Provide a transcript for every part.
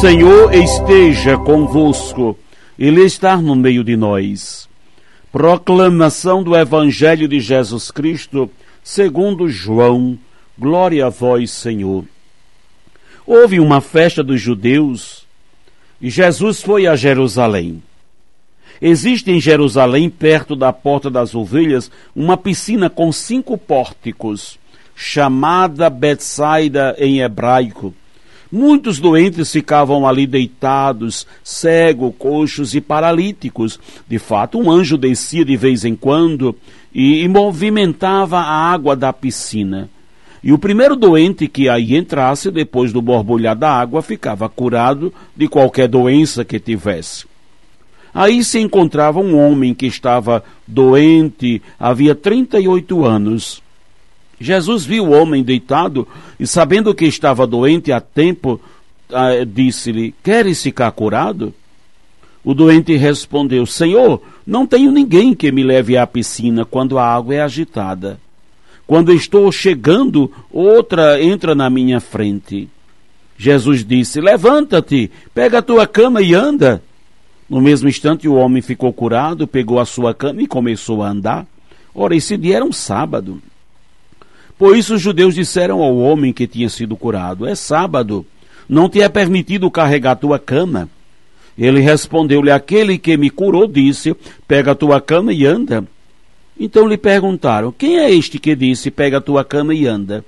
Senhor esteja convosco, Ele está no meio de nós. Proclamação do Evangelho de Jesus Cristo, segundo João. Glória a vós, Senhor. Houve uma festa dos judeus e Jesus foi a Jerusalém. Existe em Jerusalém, perto da Porta das Ovelhas, uma piscina com cinco pórticos, chamada Betsaida em hebraico Muitos doentes ficavam ali deitados, cegos, coxos e paralíticos. De fato, um anjo descia de vez em quando e, e movimentava a água da piscina. E o primeiro doente que aí entrasse, depois do borbulhar da água, ficava curado de qualquer doença que tivesse. Aí se encontrava um homem que estava doente havia 38 anos. Jesus viu o homem deitado e, sabendo que estava doente há tempo, ah, disse-lhe: Queres ficar curado? O doente respondeu: Senhor, não tenho ninguém que me leve à piscina quando a água é agitada. Quando estou chegando, outra entra na minha frente. Jesus disse: Levanta-te, pega a tua cama e anda. No mesmo instante, o homem ficou curado, pegou a sua cama e começou a andar. Ora, esse dia era um sábado. Por isso os judeus disseram ao homem que tinha sido curado: É sábado, não te é permitido carregar tua cama. Ele respondeu-lhe: Aquele que me curou disse: Pega a tua cama e anda. Então lhe perguntaram: Quem é este que disse: Pega a tua cama e anda?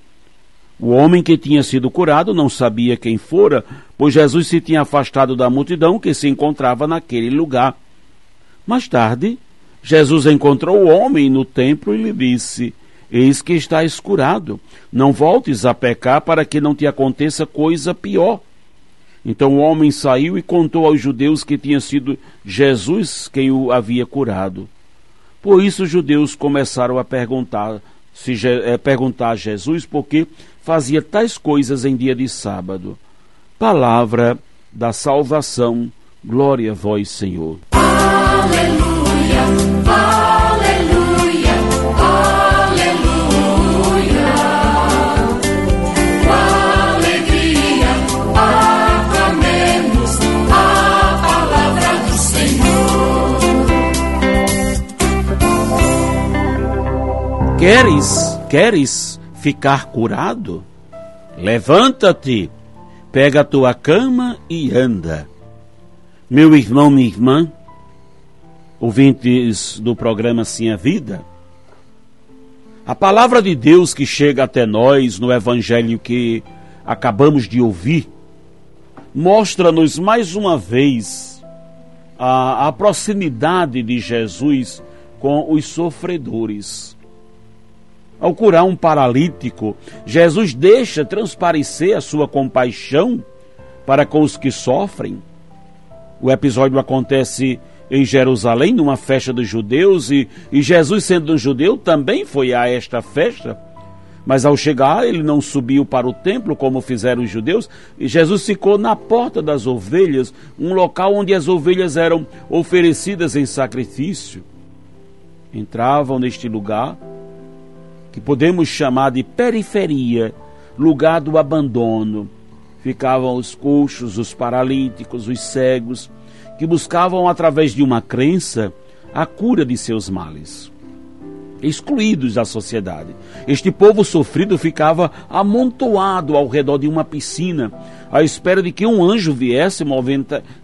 O homem que tinha sido curado não sabia quem fora, pois Jesus se tinha afastado da multidão que se encontrava naquele lugar. Mais tarde, Jesus encontrou o homem no templo e lhe disse: Eis que estás curado. Não voltes a pecar para que não te aconteça coisa pior. Então o homem saiu e contou aos judeus que tinha sido Jesus quem o havia curado. Por isso os judeus começaram a perguntar, se, é, perguntar a Jesus por que fazia tais coisas em dia de sábado. Palavra da salvação. Glória a vós, Senhor. Aleluia. Queres, queres ficar curado? Levanta-te, pega a tua cama e anda. Meu irmão, minha irmã, ouvintes do programa Sim a Vida, a palavra de Deus que chega até nós no evangelho que acabamos de ouvir, mostra-nos mais uma vez a, a proximidade de Jesus com os sofredores. Ao curar um paralítico, Jesus deixa transparecer a sua compaixão para com os que sofrem. O episódio acontece em Jerusalém, numa festa dos judeus, e, e Jesus, sendo um judeu, também foi a esta festa. Mas ao chegar, ele não subiu para o templo como fizeram os judeus, e Jesus ficou na porta das ovelhas, um local onde as ovelhas eram oferecidas em sacrifício. Entravam neste lugar que podemos chamar de periferia, lugar do abandono. Ficavam os coxos, os paralíticos, os cegos, que buscavam, através de uma crença, a cura de seus males. Excluídos da sociedade. Este povo sofrido ficava amontoado ao redor de uma piscina, à espera de que um anjo viesse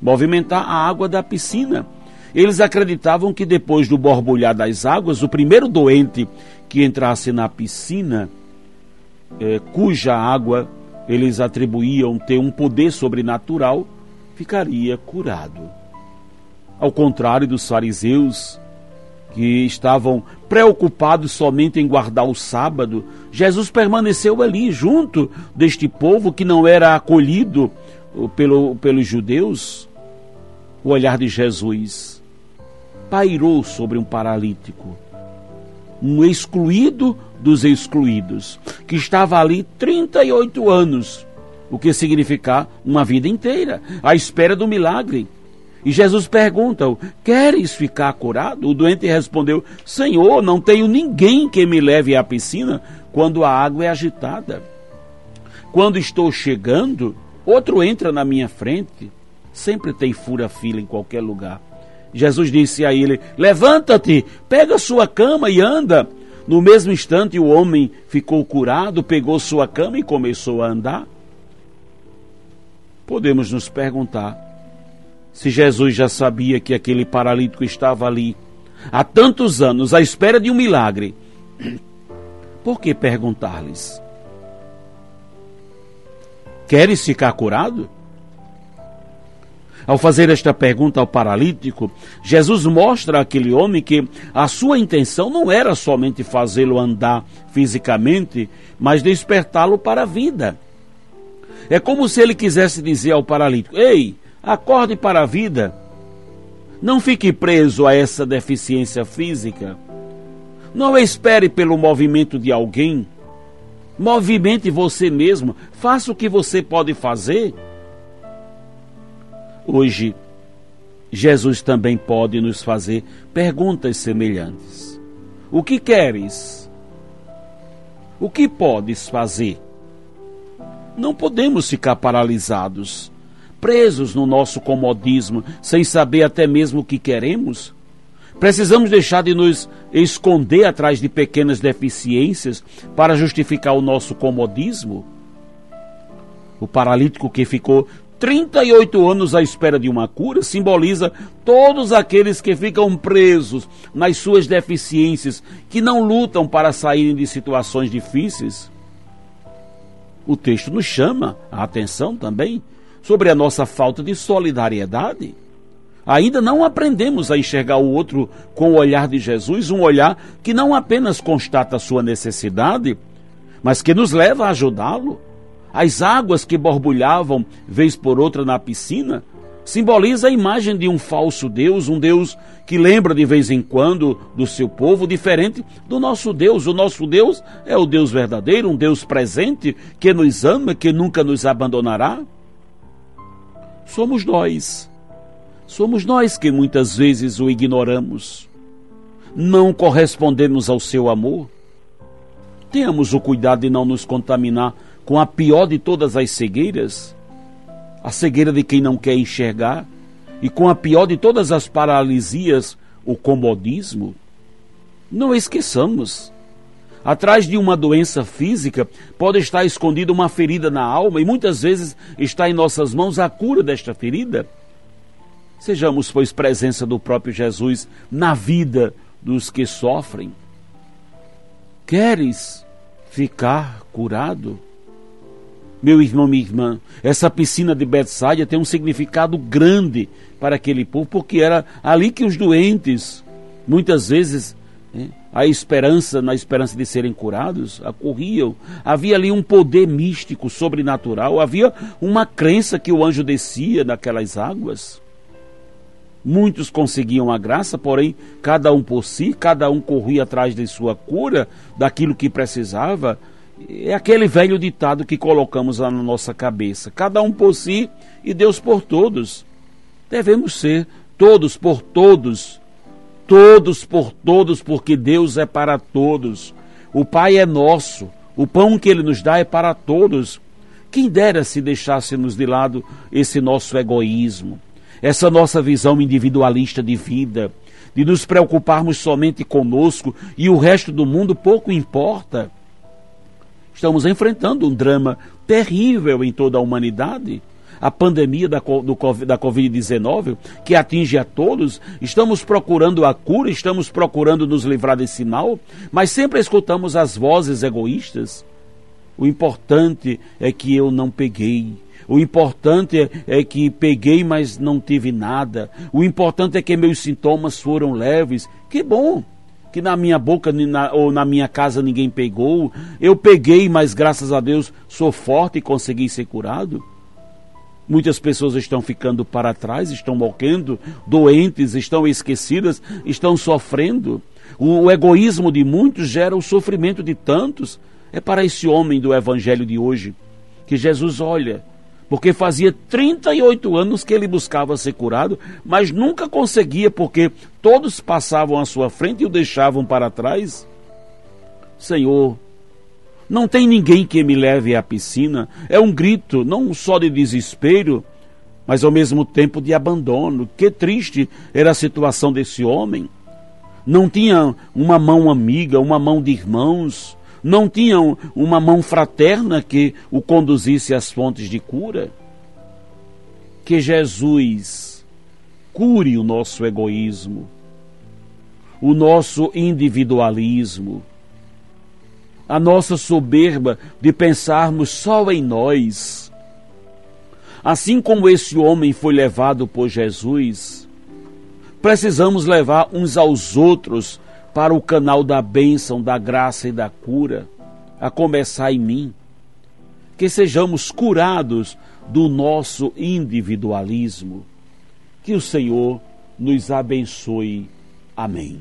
movimentar a água da piscina. Eles acreditavam que depois do borbulhar das águas, o primeiro doente que entrasse na piscina, é, cuja água eles atribuíam ter um poder sobrenatural, ficaria curado. Ao contrário dos fariseus, que estavam preocupados somente em guardar o sábado, Jesus permaneceu ali junto deste povo que não era acolhido pelo, pelos judeus. O olhar de Jesus pairou sobre um paralítico, um excluído dos excluídos, que estava ali 38 anos, o que significa uma vida inteira, à espera do milagre. E Jesus pergunta: Queres ficar curado? O doente respondeu: Senhor, não tenho ninguém que me leve à piscina quando a água é agitada. Quando estou chegando, outro entra na minha frente. Sempre tem fura-fila em qualquer lugar. Jesus disse a ele: Levanta-te, pega sua cama e anda. No mesmo instante, o homem ficou curado, pegou sua cama e começou a andar. Podemos nos perguntar se Jesus já sabia que aquele paralítico estava ali há tantos anos à espera de um milagre, por que perguntar-lhes? Queres ficar curado? Ao fazer esta pergunta ao paralítico, Jesus mostra àquele homem que a sua intenção não era somente fazê-lo andar fisicamente, mas despertá-lo para a vida. É como se ele quisesse dizer ao paralítico: Ei, Acorde para a vida. Não fique preso a essa deficiência física. Não espere pelo movimento de alguém. Movimente você mesmo. Faça o que você pode fazer. Hoje, Jesus também pode nos fazer perguntas semelhantes. O que queres? O que podes fazer? Não podemos ficar paralisados presos no nosso comodismo, sem saber até mesmo o que queremos? Precisamos deixar de nos esconder atrás de pequenas deficiências para justificar o nosso comodismo? O paralítico que ficou 38 anos à espera de uma cura simboliza todos aqueles que ficam presos nas suas deficiências, que não lutam para saírem de situações difíceis. O texto nos chama a atenção também sobre a nossa falta de solidariedade. Ainda não aprendemos a enxergar o outro com o olhar de Jesus, um olhar que não apenas constata a sua necessidade, mas que nos leva a ajudá-lo. As águas que borbulhavam vez por outra na piscina simboliza a imagem de um falso Deus, um Deus que lembra de vez em quando do seu povo, diferente do nosso Deus. O nosso Deus é o Deus verdadeiro, um Deus presente que nos ama, que nunca nos abandonará somos nós. Somos nós que muitas vezes o ignoramos. Não correspondemos ao seu amor. Tenhamos o cuidado de não nos contaminar com a pior de todas as cegueiras, a cegueira de quem não quer enxergar, e com a pior de todas as paralisias, o comodismo. Não esqueçamos Atrás de uma doença física pode estar escondida uma ferida na alma e muitas vezes está em nossas mãos a cura desta ferida. Sejamos, pois, presença do próprio Jesus na vida dos que sofrem. Queres ficar curado? Meu irmão, minha irmã, essa piscina de Betsaida tem um significado grande para aquele povo, porque era ali que os doentes, muitas vezes, a esperança, na esperança de serem curados, acorriam. Havia ali um poder místico, sobrenatural, havia uma crença que o anjo descia naquelas águas. Muitos conseguiam a graça, porém, cada um por si, cada um corria atrás de sua cura, daquilo que precisava. É aquele velho ditado que colocamos lá na nossa cabeça: cada um por si e Deus por todos. Devemos ser todos por todos todos por todos, porque Deus é para todos. O Pai é nosso, o pão que Ele nos dá é para todos. Quem dera se deixássemos de lado esse nosso egoísmo, essa nossa visão individualista de vida, de nos preocuparmos somente conosco e o resto do mundo pouco importa. Estamos enfrentando um drama terrível em toda a humanidade a pandemia da, do, da Covid-19, que atinge a todos, estamos procurando a cura, estamos procurando nos livrar desse mal, mas sempre escutamos as vozes egoístas. O importante é que eu não peguei. O importante é que peguei, mas não tive nada. O importante é que meus sintomas foram leves. Que bom que na minha boca ou na minha casa ninguém pegou. Eu peguei, mas graças a Deus sou forte e consegui ser curado. Muitas pessoas estão ficando para trás, estão morrendo, doentes, estão esquecidas, estão sofrendo. O, o egoísmo de muitos gera o sofrimento de tantos. É para esse homem do evangelho de hoje que Jesus olha porque fazia 38 anos que ele buscava ser curado, mas nunca conseguia, porque todos passavam à sua frente e o deixavam para trás. Senhor, não tem ninguém que me leve à piscina. É um grito, não só de desespero, mas ao mesmo tempo de abandono. Que triste era a situação desse homem. Não tinha uma mão amiga, uma mão de irmãos, não tinham uma mão fraterna que o conduzisse às fontes de cura? Que Jesus cure o nosso egoísmo, o nosso individualismo, a nossa soberba de pensarmos só em nós. Assim como esse homem foi levado por Jesus, precisamos levar uns aos outros para o canal da bênção, da graça e da cura, a começar em mim. Que sejamos curados do nosso individualismo. Que o Senhor nos abençoe. Amém.